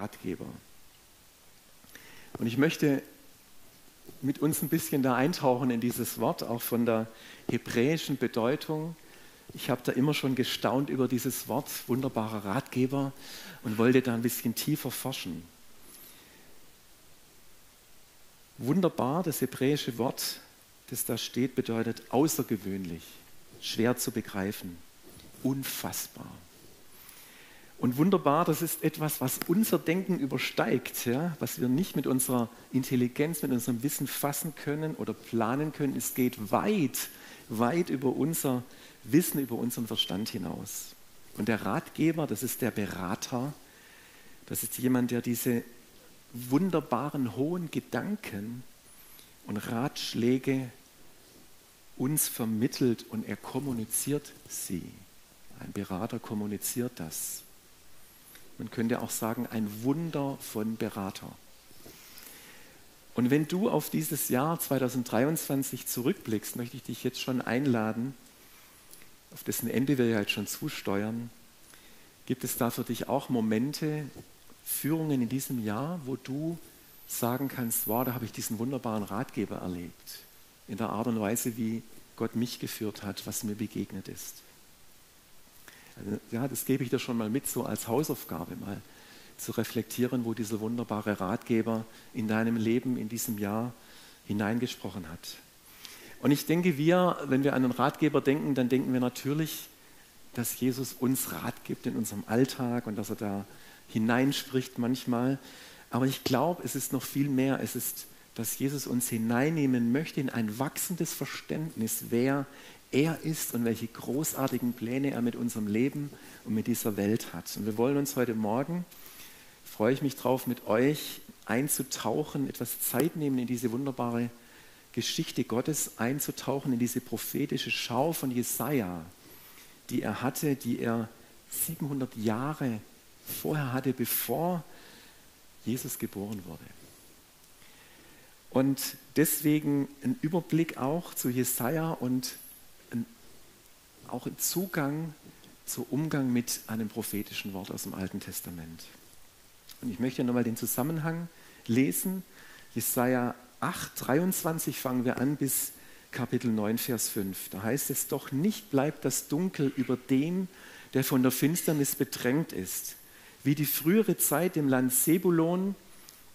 Ratgeber. Und ich möchte mit uns ein bisschen da eintauchen in dieses Wort, auch von der hebräischen Bedeutung. Ich habe da immer schon gestaunt über dieses Wort, wunderbarer Ratgeber, und wollte da ein bisschen tiefer forschen. Wunderbar, das hebräische Wort, das da steht, bedeutet außergewöhnlich, schwer zu begreifen, unfassbar. Und wunderbar, das ist etwas, was unser Denken übersteigt, ja? was wir nicht mit unserer Intelligenz, mit unserem Wissen fassen können oder planen können. Es geht weit, weit über unser Wissen, über unseren Verstand hinaus. Und der Ratgeber, das ist der Berater, das ist jemand, der diese wunderbaren, hohen Gedanken und Ratschläge uns vermittelt und er kommuniziert sie. Ein Berater kommuniziert das. Man könnte auch sagen, ein Wunder von Berater. Und wenn du auf dieses Jahr 2023 zurückblickst, möchte ich dich jetzt schon einladen, auf dessen Ende wir ja jetzt schon zusteuern, gibt es da für dich auch Momente, Führungen in diesem Jahr, wo du sagen kannst, wow, da habe ich diesen wunderbaren Ratgeber erlebt, in der Art und Weise, wie Gott mich geführt hat, was mir begegnet ist. Also, ja, das gebe ich dir schon mal mit, so als Hausaufgabe mal zu reflektieren, wo dieser wunderbare Ratgeber in deinem Leben in diesem Jahr hineingesprochen hat. Und ich denke, wir, wenn wir an einen Ratgeber denken, dann denken wir natürlich, dass Jesus uns Rat gibt in unserem Alltag und dass er da hineinspricht manchmal. Aber ich glaube, es ist noch viel mehr. Es ist, dass Jesus uns hineinnehmen möchte in ein wachsendes Verständnis, wer er ist und welche großartigen Pläne er mit unserem Leben und mit dieser Welt hat. Und wir wollen uns heute Morgen, freue ich mich drauf, mit euch einzutauchen, etwas Zeit nehmen in diese wunderbare Geschichte Gottes, einzutauchen in diese prophetische Schau von Jesaja, die er hatte, die er 700 Jahre vorher hatte, bevor Jesus geboren wurde. Und deswegen ein Überblick auch zu Jesaja und auch ein Zugang zu Umgang mit einem prophetischen Wort aus dem Alten Testament. Und ich möchte nochmal den Zusammenhang lesen. Jesaja 8, 23 fangen wir an bis Kapitel 9, Vers 5. Da heißt es: Doch nicht bleibt das Dunkel über dem, der von der Finsternis bedrängt ist. Wie die frühere Zeit im Land Sebulon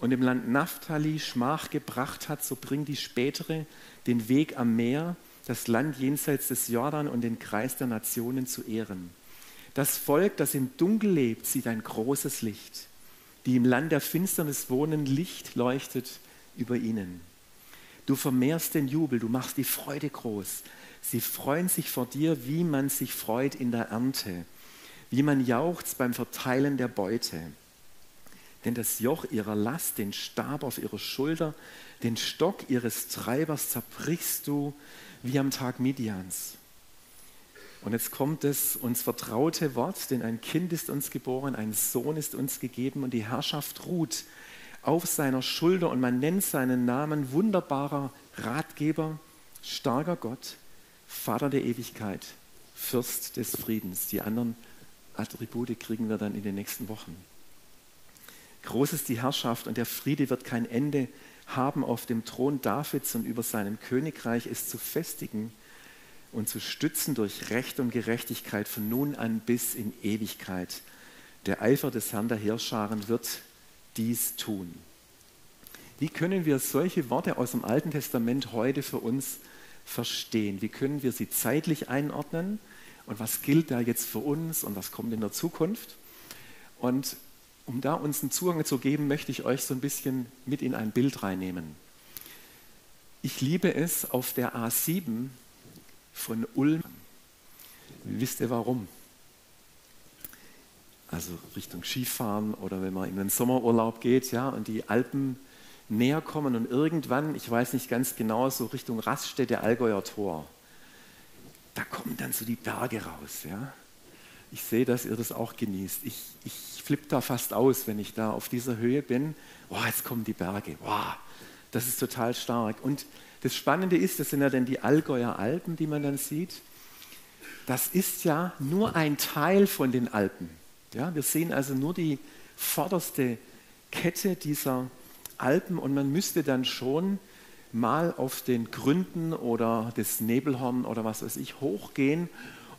und im Land Naphtali Schmach gebracht hat, so bringt die spätere den Weg am Meer das Land jenseits des Jordan und den Kreis der Nationen zu ehren. Das Volk, das im Dunkel lebt, sieht ein großes Licht. Die im Land der Finsternis wohnen, Licht leuchtet über ihnen. Du vermehrst den Jubel, du machst die Freude groß. Sie freuen sich vor dir, wie man sich freut in der Ernte, wie man jauchzt beim Verteilen der Beute. Denn das Joch ihrer Last, den Stab auf ihrer Schulter, den Stock ihres Treibers zerbrichst du wie am Tag Midians. Und jetzt kommt das uns vertraute Wort, denn ein Kind ist uns geboren, ein Sohn ist uns gegeben und die Herrschaft ruht auf seiner Schulter und man nennt seinen Namen wunderbarer Ratgeber, starker Gott, Vater der Ewigkeit, Fürst des Friedens. Die anderen Attribute kriegen wir dann in den nächsten Wochen. Groß ist die Herrschaft und der Friede wird kein Ende haben auf dem Thron Davids und über seinem Königreich es zu festigen und zu stützen durch Recht und Gerechtigkeit von nun an bis in Ewigkeit. Der Eifer des Herrn der Heerscharen wird dies tun. Wie können wir solche Worte aus dem Alten Testament heute für uns verstehen? Wie können wir sie zeitlich einordnen? Und was gilt da jetzt für uns und was kommt in der Zukunft? Und um da uns einen Zugang zu geben, möchte ich euch so ein bisschen mit in ein Bild reinnehmen. Ich liebe es auf der A7 von Ulm. Wisst ihr warum? Also Richtung Skifahren oder wenn man in den Sommerurlaub geht, ja, und die Alpen näher kommen und irgendwann, ich weiß nicht ganz genau, so Richtung Raststätte Allgäuer Tor, da kommen dann so die Berge raus, ja. Ich sehe, dass ihr das auch genießt. Ich, ich flippe da fast aus, wenn ich da auf dieser Höhe bin. Wow, jetzt kommen die Berge. Wow, das ist total stark. Und das Spannende ist, das sind ja dann die Allgäuer Alpen, die man dann sieht. Das ist ja nur ein Teil von den Alpen. Ja, wir sehen also nur die vorderste Kette dieser Alpen und man müsste dann schon mal auf den Gründen oder das Nebelhorn oder was weiß ich hochgehen,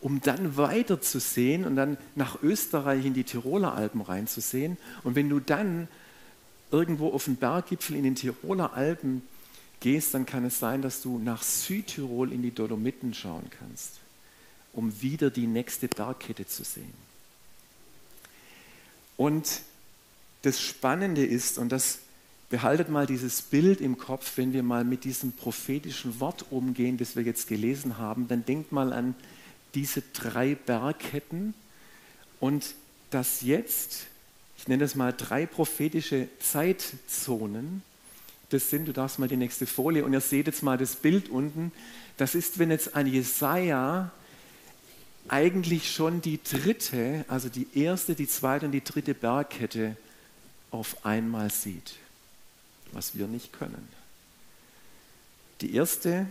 um dann weiter zu sehen und dann nach Österreich in die Tiroler Alpen reinzusehen. Und wenn du dann irgendwo auf den Berggipfel in den Tiroler Alpen gehst, dann kann es sein, dass du nach Südtirol in die Dolomiten schauen kannst, um wieder die nächste Bergkette zu sehen. Und das Spannende ist, und das behaltet mal dieses Bild im Kopf, wenn wir mal mit diesem prophetischen Wort umgehen, das wir jetzt gelesen haben, dann denkt mal an diese drei Bergketten und dass jetzt, ich nenne das mal drei prophetische Zeitzonen, das sind, du darfst mal die nächste Folie und ihr seht jetzt mal das Bild unten, das ist, wenn jetzt ein Jesaja eigentlich schon die dritte, also die erste, die zweite und die dritte Bergkette auf einmal sieht, was wir nicht können. Die erste,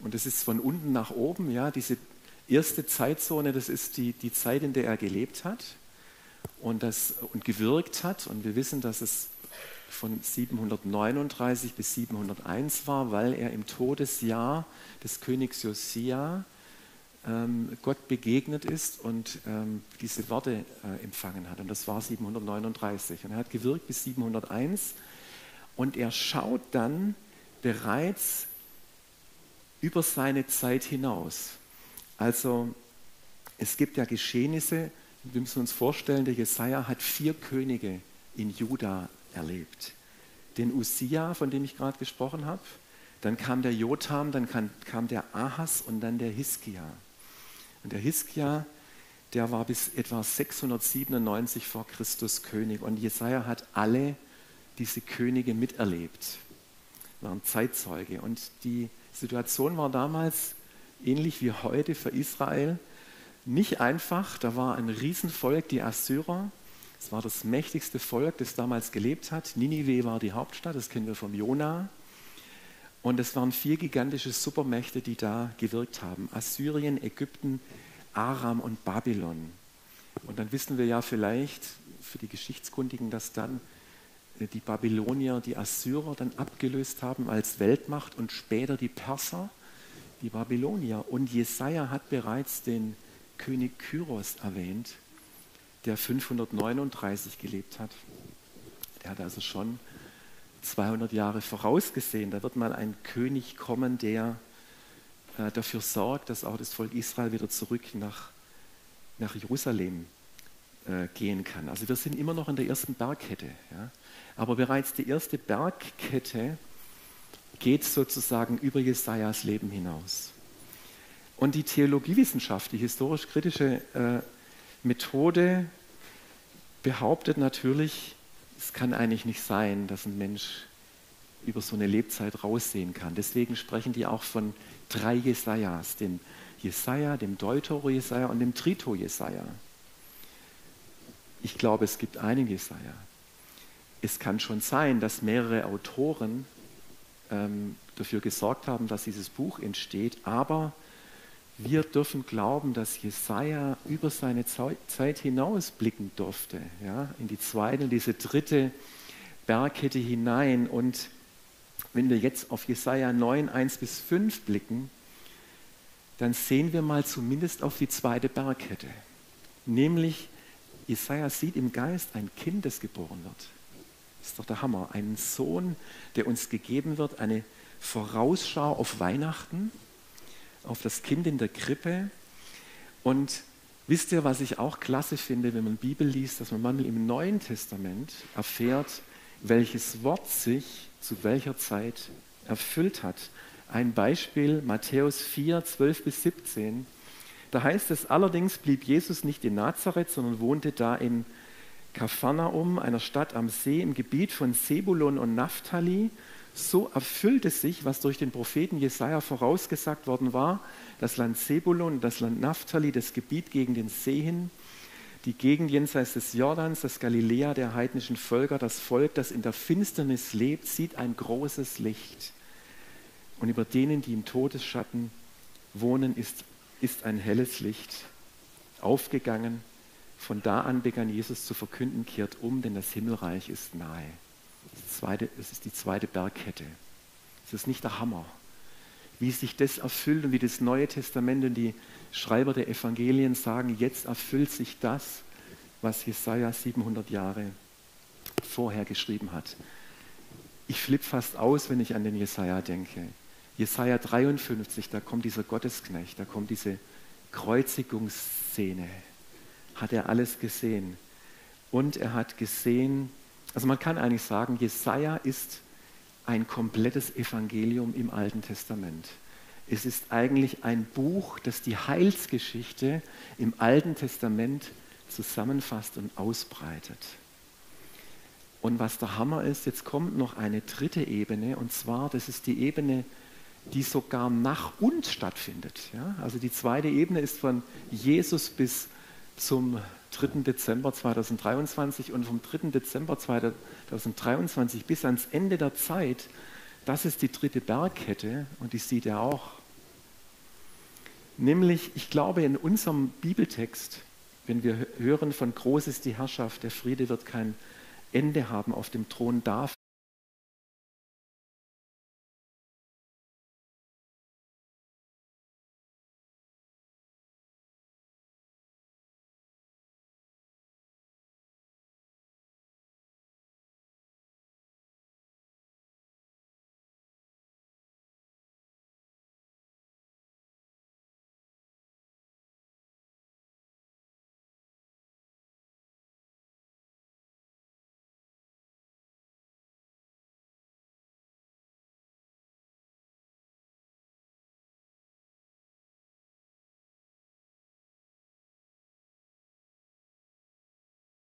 und das ist von unten nach oben, ja, diese erste Zeitzone, das ist die, die Zeit, in der er gelebt hat und, das, und gewirkt hat. Und wir wissen, dass es von 739 bis 701 war, weil er im Todesjahr des Königs Josia ähm, Gott begegnet ist und ähm, diese Worte äh, empfangen hat. Und das war 739. Und er hat gewirkt bis 701 und er schaut dann bereits über seine Zeit hinaus. Also es gibt ja Geschehnisse, wir müssen uns vorstellen, der Jesaja hat vier Könige in Juda erlebt. Den Usia, von dem ich gerade gesprochen habe, dann kam der Jotham, dann kam, kam der Ahas und dann der Hiskia. Und der Hiskia, der war bis etwa 697 vor Christus König. Und Jesaja hat alle diese Könige miterlebt, waren Zeitzeuge. Und die Situation war damals ähnlich wie heute für Israel, nicht einfach. Da war ein Riesenvolk, die Assyrer. Es war das mächtigste Volk, das damals gelebt hat. Ninive war die Hauptstadt, das kennen wir vom Jona. Und es waren vier gigantische Supermächte, die da gewirkt haben. Assyrien, Ägypten, Aram und Babylon. Und dann wissen wir ja vielleicht für die Geschichtskundigen, dass dann äh, die Babylonier die Assyrer dann abgelöst haben als Weltmacht und später die Perser die Babylonier. Und Jesaja hat bereits den König Kyros erwähnt, der 539 gelebt hat. Der hat also schon 200 Jahre vorausgesehen. Da wird mal ein König kommen, der äh, dafür sorgt, dass auch das Volk Israel wieder zurück nach, nach Jerusalem äh, gehen kann. Also wir sind immer noch in der ersten Bergkette. Ja? Aber bereits die erste Bergkette geht sozusagen über Jesajas Leben hinaus. Und die Theologiewissenschaft, die historisch-kritische äh, Methode, behauptet natürlich, es kann eigentlich nicht sein, dass ein Mensch über so eine Lebzeit raussehen kann. Deswegen sprechen die auch von drei Jesajas, dem Jesaja, dem Deutero-Jesaja und dem Trito-Jesaja. Ich glaube, es gibt einen Jesaja. Es kann schon sein, dass mehrere Autoren ähm, dafür gesorgt haben, dass dieses Buch entsteht. Aber wir dürfen glauben, dass Jesaja über seine Zeit hinaus blicken durfte, ja, in die zweite, diese dritte Bergkette hinein. Und wenn wir jetzt auf Jesaja 9, 1 bis 5 blicken, dann sehen wir mal zumindest auf die zweite Bergkette. Nämlich, Jesaja sieht im Geist ein Kind, das geboren wird. Das ist doch der Hammer. Einen Sohn, der uns gegeben wird, eine Vorausschau auf Weihnachten, auf das Kind in der Krippe. Und wisst ihr, was ich auch klasse finde, wenn man Bibel liest, dass man manchmal im Neuen Testament erfährt, welches Wort sich zu welcher Zeit erfüllt hat. Ein Beispiel, Matthäus 4, 12 bis 17. Da heißt es, allerdings blieb Jesus nicht in Nazareth, sondern wohnte da in Kapharnaum, einer Stadt am See im Gebiet von Sebulon und Naphtali, so erfüllte sich, was durch den Propheten Jesaja vorausgesagt worden war, das Land Sebulon, das Land Naphtali, das Gebiet gegen den See hin, die Gegend jenseits des Jordans, das Galiläa der heidnischen Völker, das Volk, das in der Finsternis lebt, sieht ein großes Licht. Und über denen, die im Todesschatten wohnen, ist, ist ein helles Licht aufgegangen von da an begann Jesus zu verkünden, kehrt um, denn das Himmelreich ist nahe. Das, zweite, das ist die zweite Bergkette. Das ist nicht der Hammer. Wie sich das erfüllt und wie das Neue Testament und die Schreiber der Evangelien sagen, jetzt erfüllt sich das, was Jesaja 700 Jahre vorher geschrieben hat. Ich flippe fast aus, wenn ich an den Jesaja denke. Jesaja 53, da kommt dieser Gottesknecht, da kommt diese Kreuzigungsszene. Hat er alles gesehen. Und er hat gesehen, also man kann eigentlich sagen, Jesaja ist ein komplettes Evangelium im Alten Testament. Es ist eigentlich ein Buch, das die Heilsgeschichte im Alten Testament zusammenfasst und ausbreitet. Und was der Hammer ist, jetzt kommt noch eine dritte Ebene, und zwar, das ist die Ebene, die sogar nach uns stattfindet. Ja? Also die zweite Ebene ist von Jesus bis zum 3. Dezember 2023 und vom 3. Dezember 2023 bis ans Ende der Zeit, das ist die dritte Bergkette und die sieht er auch. Nämlich, ich glaube, in unserem Bibeltext, wenn wir hören von groß ist die Herrschaft, der Friede wird kein Ende haben auf dem Thron David,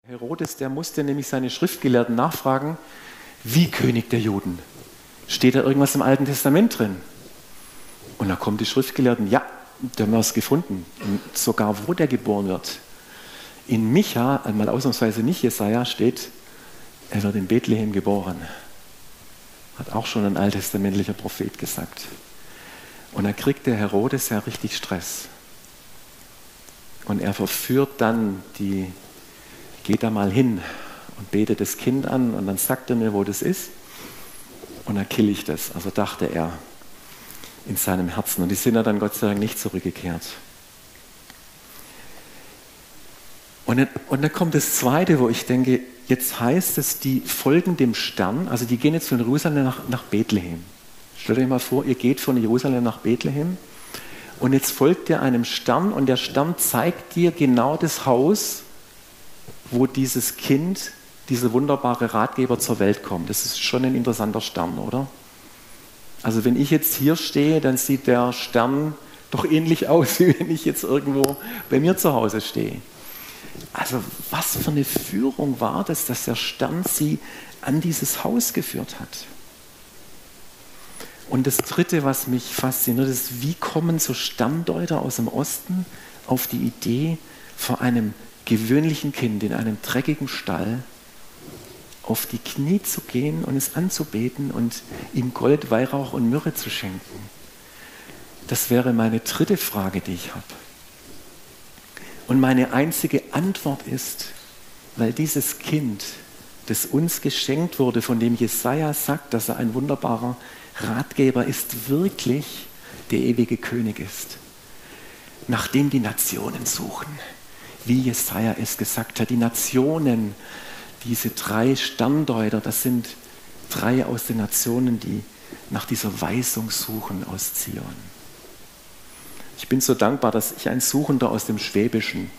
Herodes, der musste nämlich seine Schriftgelehrten nachfragen, wie König der Juden? Steht da irgendwas im Alten Testament drin? Und da kommen die Schriftgelehrten, ja, da haben wir es gefunden. Und sogar wo der geboren wird. In Micha, einmal ausnahmsweise nicht Jesaja, steht, er wird in Bethlehem geboren. Hat auch schon ein alttestamentlicher Prophet gesagt. Und da kriegt der Herodes ja richtig Stress. Und er verführt dann die geht da mal hin und betet das Kind an und dann sagt er mir, wo das ist und dann kill ich das. Also dachte er in seinem Herzen. Und die sind dann Gott sei Dank nicht zurückgekehrt. Und dann, und dann kommt das Zweite, wo ich denke, jetzt heißt es, die folgen dem Stern, also die gehen jetzt von Jerusalem nach, nach Bethlehem. Stellt euch mal vor, ihr geht von Jerusalem nach Bethlehem und jetzt folgt ihr einem Stern und der Stern zeigt dir genau das Haus, wo dieses Kind, dieser wunderbare Ratgeber zur Welt kommt. Das ist schon ein interessanter Stern, oder? Also wenn ich jetzt hier stehe, dann sieht der Stern doch ähnlich aus, wie wenn ich jetzt irgendwo bei mir zu Hause stehe. Also was für eine Führung war das, dass der Stern sie an dieses Haus geführt hat. Und das Dritte, was mich fasziniert, ist, wie kommen so Sterndeuter aus dem Osten auf die Idee, vor einem gewöhnlichen Kind in einem dreckigen Stall auf die Knie zu gehen und es anzubeten und ihm Gold, Weihrauch und Myrrhe zu schenken? Das wäre meine dritte Frage, die ich habe. Und meine einzige Antwort ist, weil dieses Kind, das uns geschenkt wurde, von dem Jesaja sagt, dass er ein wunderbarer Ratgeber ist, wirklich der ewige König ist, nach dem die Nationen suchen wie Jesaja es gesagt hat. Die Nationen, diese drei Sterndeuter, das sind drei aus den Nationen, die nach dieser Weisung suchen aus Zion. Ich bin so dankbar, dass ich ein Suchender aus dem Schwäbischen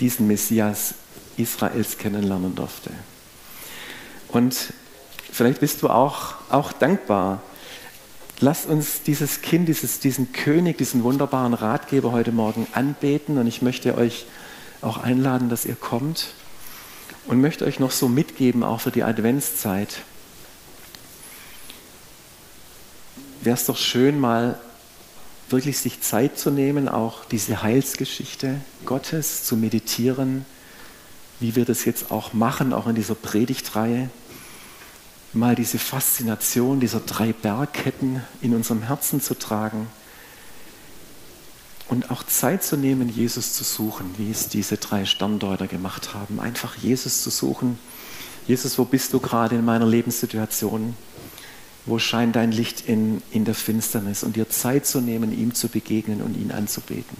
diesen Messias Israels kennenlernen durfte. Und vielleicht bist du auch, auch dankbar. Lass uns dieses Kind, dieses, diesen König, diesen wunderbaren Ratgeber heute Morgen anbeten. Und ich möchte euch auch einladen, dass ihr kommt und möchte euch noch so mitgeben, auch für die Adventszeit. Wäre es doch schön, mal wirklich sich Zeit zu nehmen, auch diese Heilsgeschichte Gottes zu meditieren, wie wir das jetzt auch machen, auch in dieser Predigtreihe. Mal diese Faszination dieser drei Bergketten in unserem Herzen zu tragen Und auch Zeit zu nehmen, Jesus zu suchen, wie es diese drei Sterndeuter gemacht haben. Einfach Jesus zu suchen. Jesus, wo bist du gerade in meiner Lebenssituation? Wo scheint dein Licht in, in der Finsternis? Und dir Zeit zu nehmen, ihm zu begegnen und ihn anzubeten.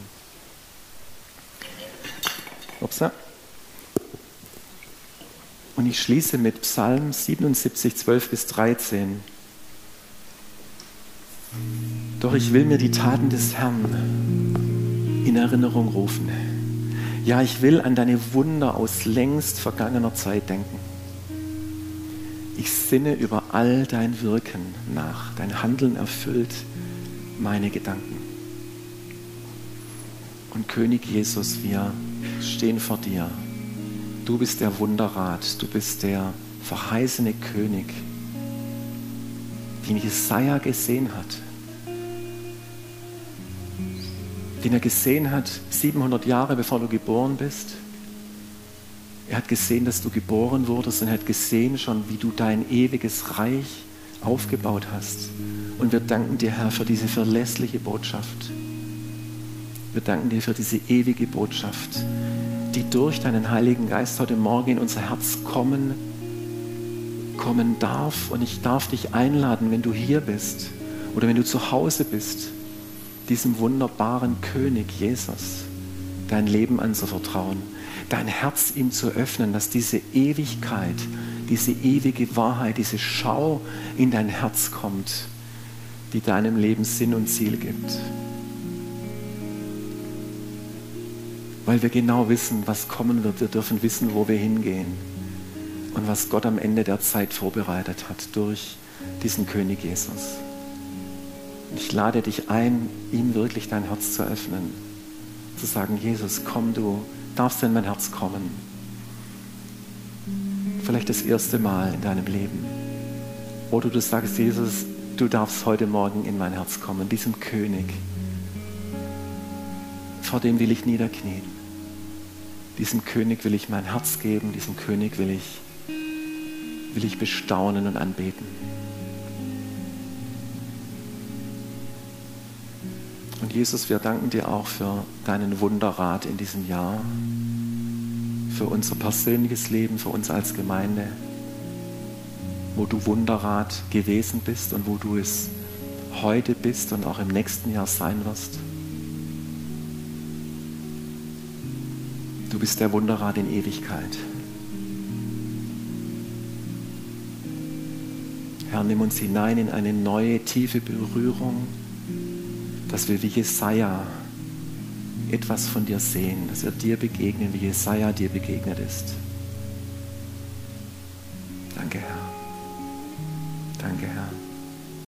Upsa. Und ich schließe mit Psalm 77, 12 bis 13. Doch ich will mir die Taten des Herrn in Erinnerung rufen. Ja, ich will an deine Wunder aus längst vergangener Zeit denken. Ich sinne über all dein Wirken nach. Dein Handeln erfüllt meine Gedanken. Und König Jesus, wir stehen vor dir. Du bist der Wunderrat, du bist der verheißene König, den Jesaja gesehen hat. Den er gesehen hat 700 Jahre bevor du geboren bist. Er hat gesehen, dass du geboren wurdest und er hat gesehen schon, wie du dein ewiges Reich aufgebaut hast. Und wir danken dir, Herr, für diese verlässliche Botschaft. Wir danken dir für diese ewige Botschaft, die durch deinen Heiligen Geist heute Morgen in unser Herz kommen, kommen darf. Und ich darf dich einladen, wenn du hier bist oder wenn du zu Hause bist, diesem wunderbaren König Jesus dein Leben anzuvertrauen, dein Herz ihm zu öffnen, dass diese Ewigkeit, diese ewige Wahrheit, diese Schau in dein Herz kommt, die deinem Leben Sinn und Ziel gibt. weil wir genau wissen, was kommen wird. Wir dürfen wissen, wo wir hingehen und was Gott am Ende der Zeit vorbereitet hat durch diesen König Jesus. Ich lade dich ein, ihm wirklich dein Herz zu öffnen, zu sagen, Jesus, komm du, darfst in mein Herz kommen. Vielleicht das erste Mal in deinem Leben. Oder du sagst, Jesus, du darfst heute Morgen in mein Herz kommen, diesem König vor dem will ich niederknien. Diesem König will ich mein Herz geben, diesem König will ich, will ich bestaunen und anbeten. Jesus, wir danken dir auch für deinen Wunderrat in diesem Jahr, für unser persönliches Leben, für uns als Gemeinde, wo du Wunderrat gewesen bist und wo du es heute bist und auch im nächsten Jahr sein wirst. Du bist der Wunderrat in Ewigkeit. Herr, nimm uns hinein in eine neue, tiefe Berührung, dass wir wie Jesaja etwas von dir sehen, dass wir dir begegnen, wie Jesaja dir begegnet ist.